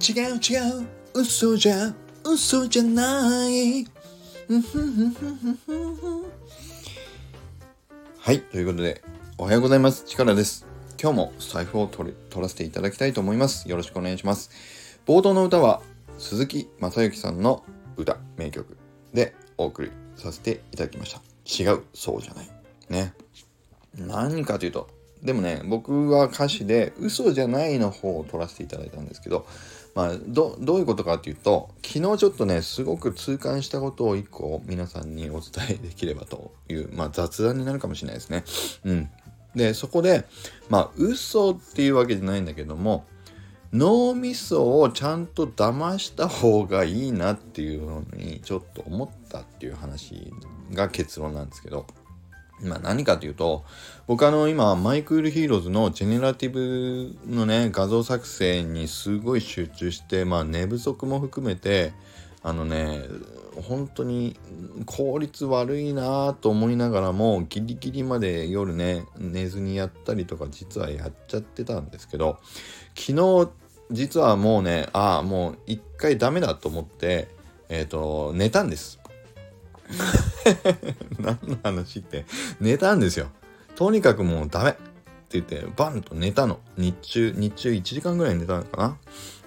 違う違う。嘘じゃ嘘じゃない。はいということでおはようございます。力です。今日も財布を取取らせていただきたいと思います。よろしくお願いします。冒頭の歌は鈴木雅之さんの歌名曲でお送りさせていただきました。違うそうじゃない。ね。何かというとでもね僕は歌詞で嘘じゃないの方を取らせていただいたんですけどまあどどういうことかっていうと昨日ちょっとねすごく痛感したことを一個皆さんにお伝えできればというまあ雑談になるかもしれないですね。うん。でそこでまあ嘘っていうわけじゃないんだけども脳みそをちゃんと騙した方がいいなっていうのにちょっと思ったっていう話が結論なんですけどまあ何かというと、僕あの今、マイクールヒーローズのジェネラティブのね、画像作成にすごい集中して、まあ寝不足も含めて、あのね、本当に効率悪いなと思いながらも、ギリギリまで夜ね、寝ずにやったりとか実はやっちゃってたんですけど、昨日実はもうね、ああ、もう一回ダメだと思って、えっ、ー、と、寝たんです。何の話って寝たんですよ。とにかくもうダメって言ってバンと寝たの。日中、日中1時間ぐらい寝たのかな。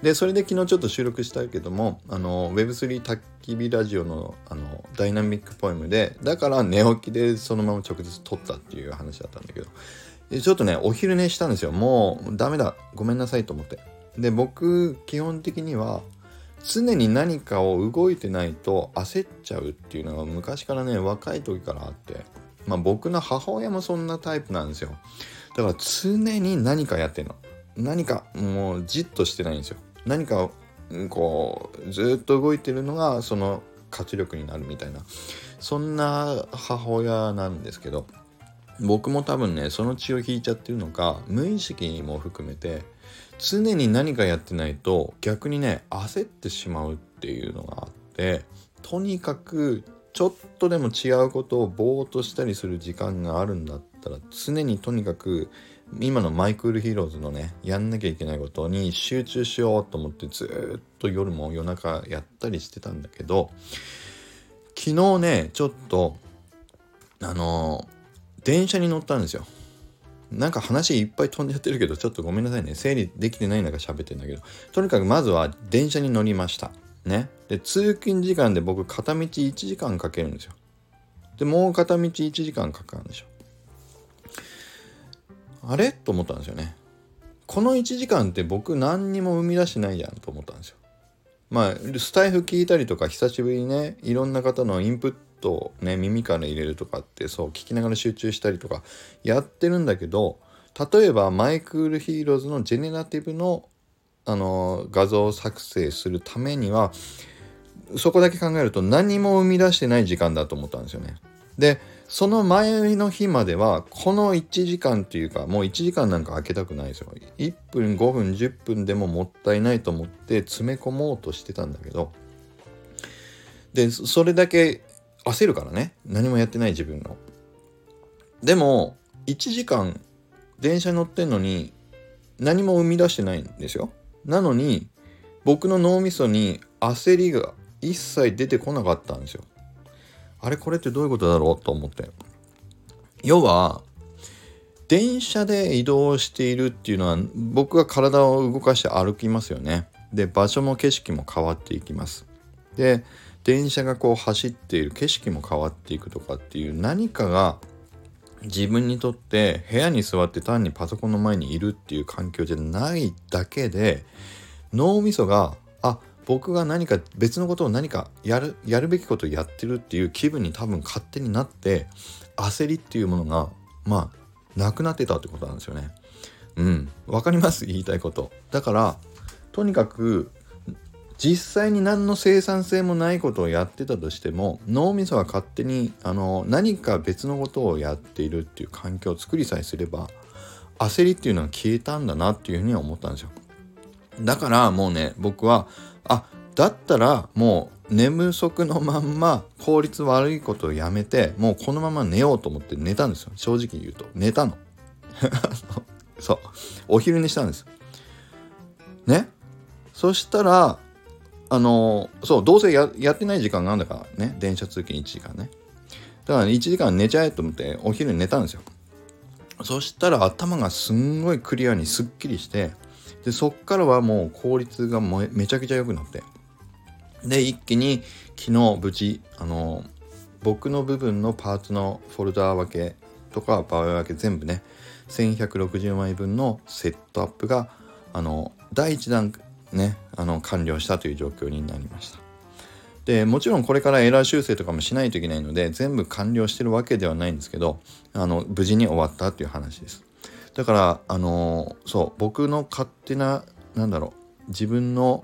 で、それで昨日ちょっと収録したけども、あの、Web3 焚き火ラジオのあのダイナミックポエムで、だから寝起きでそのまま直接撮ったっていう話だったんだけど、ちょっとね、お昼寝したんですよ。もうダメだ。ごめんなさいと思って。で、僕、基本的には、常に何かを動いてないと焦っちゃうっていうのが昔からね若い時からあってまあ僕の母親もそんなタイプなんですよ。だから常に何かやってんの。何かもうじっとしてないんですよ。何かこうずっと動いてるのがその活力になるみたいな。そんな母親なんですけど僕も多分ねその血を引いちゃってるのか無意識も含めて常に何かやってないと逆にね焦ってしまうっていうのがあってとにかくちょっとでも違うことをぼーっとしたりする時間があるんだったら常にとにかく今のマイクールヒーローズのねやんなきゃいけないことに集中しようと思ってずっと夜も夜中やったりしてたんだけど昨日ねちょっとあの電車に乗ったんですよ。なんか話いっぱい飛んじゃってるけど、ちょっとごめんなさいね。整理できてない中喋ってんだけど、とにかくまずは電車に乗りました。ね。で、通勤時間で僕片道1時間かけるんですよ。で、もう片道1時間かかるんでしょ。あれ？と思ったんですよね。この1時間って僕何にも生み出してないじゃんと思ったんですよ。まあ、スタイフ聞いたりとか、久しぶりにね、いろんな方のインプットね、耳から入れるとかって、そう、聞きながら集中したりとか、やってるんだけど、例えば、マイクールヒーローズのジェネラティブの、あの、画像作成するためには、そこだけ考えると何も生み出してない時間だと思ったんですよね。で、その前の日までは、この1時間っていうか、もう1時間なんか空けたくないですよ。1分、5分、10分でももったいないと思って詰め込もうとしてたんだけど、で、それだけ焦るからね。何もやってない自分の。でも、1時間電車乗ってんのに何も生み出してないんですよ。なのに、僕の脳みそに焦りが一切出てこなかったんですよ。あれこれってどういうことだろうと思って。要は、電車で移動しているっていうのは僕が体を動かして歩きますよね。で、場所も景色も変わっていきます。で、電車がこう走っている景色も変わっていくとかっていう何かが自分にとって部屋に座って単にパソコンの前にいるっていう環境じゃないだけで脳みそがあ僕が何か別のことを何かやるやるべきことをやってるっていう気分に多分勝手になって焦りっていうものがまあなくなってたってことなんですよね。うん。わかります？言いたいこと。だからとにかく実際に何の生産性もないことをやってたとしても脳みそが勝手にあの何か別のことをやっているっていう環境を作りさえすれば焦りっていうのは消えたんだなっていうふうには思ったんですよ。だからもうね僕はあだったらもう寝不足のまんま効率悪いことをやめてもうこのまま寝ようと思って寝たんですよ。正直言うと。寝たの。そう。お昼寝したんです。ね？そしたらあのそうどうせやってない時間があるんだからね。電車通勤1時間ね。だから1時間寝ちゃえと思ってお昼に寝たんですよ。そしたら頭がすんごいクリアにすっきりしてでそっからはもう効率がめちゃくちゃ良くなって。で一気に昨日無事あの僕の部分のパーツのフォルダー分けとか場合分け全部ね1160枚分のセットアップがあの第1弾ねあの完了したという状況になりました。でもちろんこれからエラー修正とかもしないといけないので全部完了してるわけではないんですけどあの無事に終わったっていう話です。だからあのそう僕の勝手ななんだろう自分の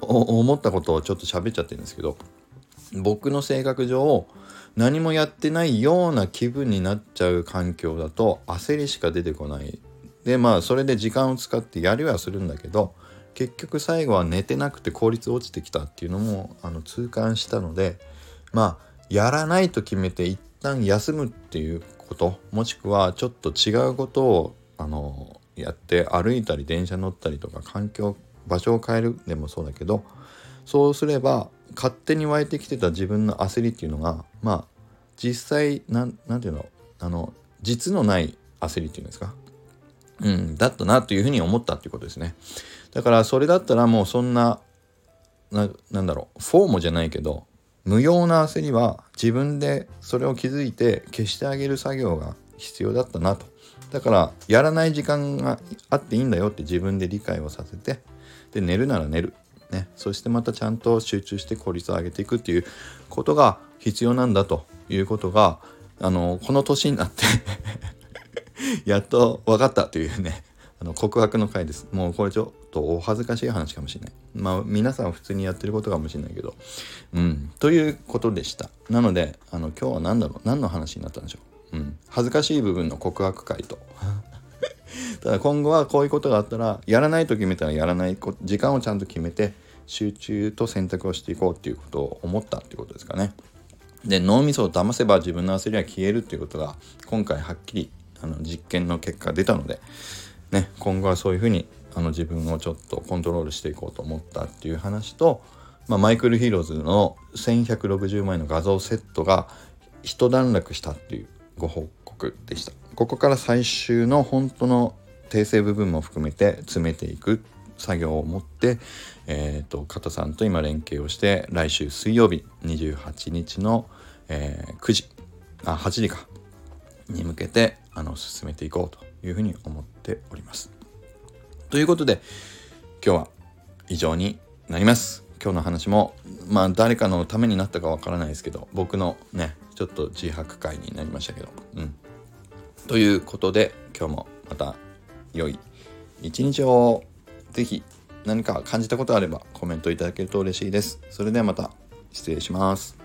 思ったことをちょっと喋っちゃってるんですけど僕の性格上何もやってないような気分になっちゃう環境だと焦りしか出てこない。でまあそれで時間を使ってやりはするんだけど結局最後は寝てなくて効率落ちてきたっていうのもあの痛感したのでまあやらないと決めて一旦休むっていうこともしくはちょっと違うことをあのやって歩いたり電車乗ったりとか環境場所を変えるでもそうだけどそうすれば勝手に湧いてきてた自分の焦りっていうのがまあ実際なんていうのあの実のない焦りっていうんですか？うんだったなというふうに思ったっていうことですね。だからそれだったらもうそんなななんだろうフォームじゃないけど無用な焦りは自分でそれを気づいて消してあげる作業が必要だったなと。だからやらない時間があっていいんだよって自分で理解をさせてで寝るなら寝る。ね、そしてまたちゃんと集中して効率を上げていくっていうことが必要なんだということがあのこの年になって やっと分かったというねあの告白の回です。もうこれちょとお恥ずかしい話かもしれない。まあ皆さん普通にやってることかもしれないけど。うん。ということでした。なのであの今日は何だろう。何の話になったんでしょう、うん、恥ずかしい部分の告白回と。ただ今後はこういうことがあったらやらないと決めたらやらない時間をちゃんと決めて集中と選択をしていこうっていうことを思ったっていうことですかね。で脳みそを騙せば自分の焦りは消えるっていうことが今回はっきりあの実験の結果出たので、ね、今後はそういうふうにあの自分をちょっとコントロールしていこうと思ったっていう話と、まあ、マイクル・ヒーローズの1160枚の画像セットが一段落したっていうご報告でした。ここから最終の本当の訂正部分も含めて詰めていく作業を持って、えーと、加藤さんと今連携をして来週水曜日28日の、えー、9時あ8時かに向けてあの進めていこうというふうに思っております。ということで今日は以上になります。今日の話もまあ誰かのためになったかわからないですけど僕のねちょっと自白会になりましたけどうん。ということで今日もまた良い一日を是非何か感じたことあればコメントいただけると嬉しいです。それではまた失礼します。